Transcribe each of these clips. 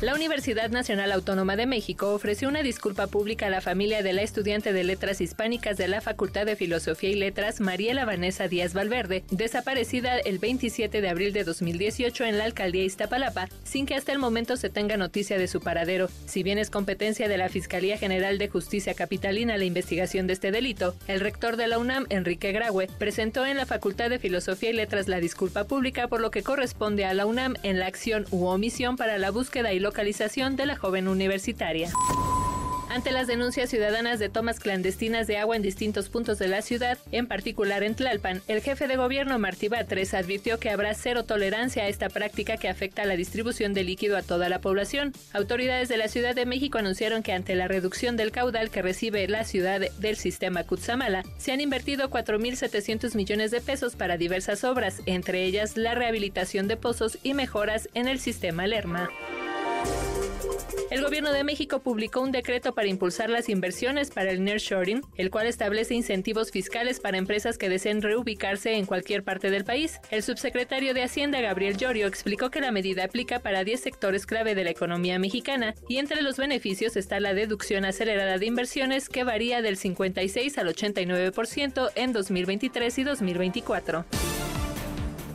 La Universidad Nacional Autónoma de México ofreció una disculpa pública a la familia de la estudiante de Letras Hispánicas de la Facultad de Filosofía y Letras, Mariela Vanessa Díaz Valverde, desaparecida el 27 de abril de 2018 en la alcaldía Iztapalapa, sin que hasta el momento se tenga noticia de su paradero. Si bien es competencia de la Fiscalía General de Justicia Capitalina la investigación de este delito, el rector de la UNAM, Enrique Graue, presentó en la Facultad de Filosofía y Letras la disculpa pública por lo que corresponde a la UNAM en la acción u omisión para la búsqueda y localización de la joven universitaria. Ante las denuncias ciudadanas de tomas clandestinas de agua en distintos puntos de la ciudad, en particular en Tlalpan, el jefe de gobierno Martí Batres advirtió que habrá cero tolerancia a esta práctica que afecta a la distribución de líquido a toda la población. Autoridades de la Ciudad de México anunciaron que ante la reducción del caudal que recibe la ciudad del sistema Cutzamala, se han invertido 4.700 millones de pesos para diversas obras, entre ellas la rehabilitación de pozos y mejoras en el sistema Lerma. El gobierno de México publicó un decreto para impulsar las inversiones para el nearshoring, el cual establece incentivos fiscales para empresas que deseen reubicarse en cualquier parte del país. El subsecretario de Hacienda, Gabriel Llorio, explicó que la medida aplica para 10 sectores clave de la economía mexicana y entre los beneficios está la deducción acelerada de inversiones que varía del 56 al 89% en 2023 y 2024.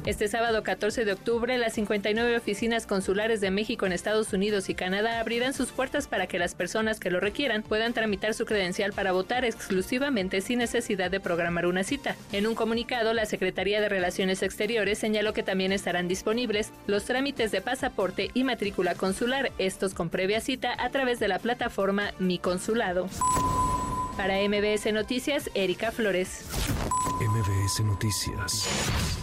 Este sábado 14 de octubre, las 59 oficinas consulares de México en Estados Unidos y Canadá abrirán sus puertas para que las personas que lo requieran puedan tramitar su credencial para votar exclusivamente sin necesidad de programar una cita. En un comunicado, la Secretaría de Relaciones Exteriores señaló que también estarán disponibles los trámites de pasaporte y matrícula consular, estos con previa cita a través de la plataforma Mi Consulado. Para MBS Noticias, Erika Flores. MBS Noticias.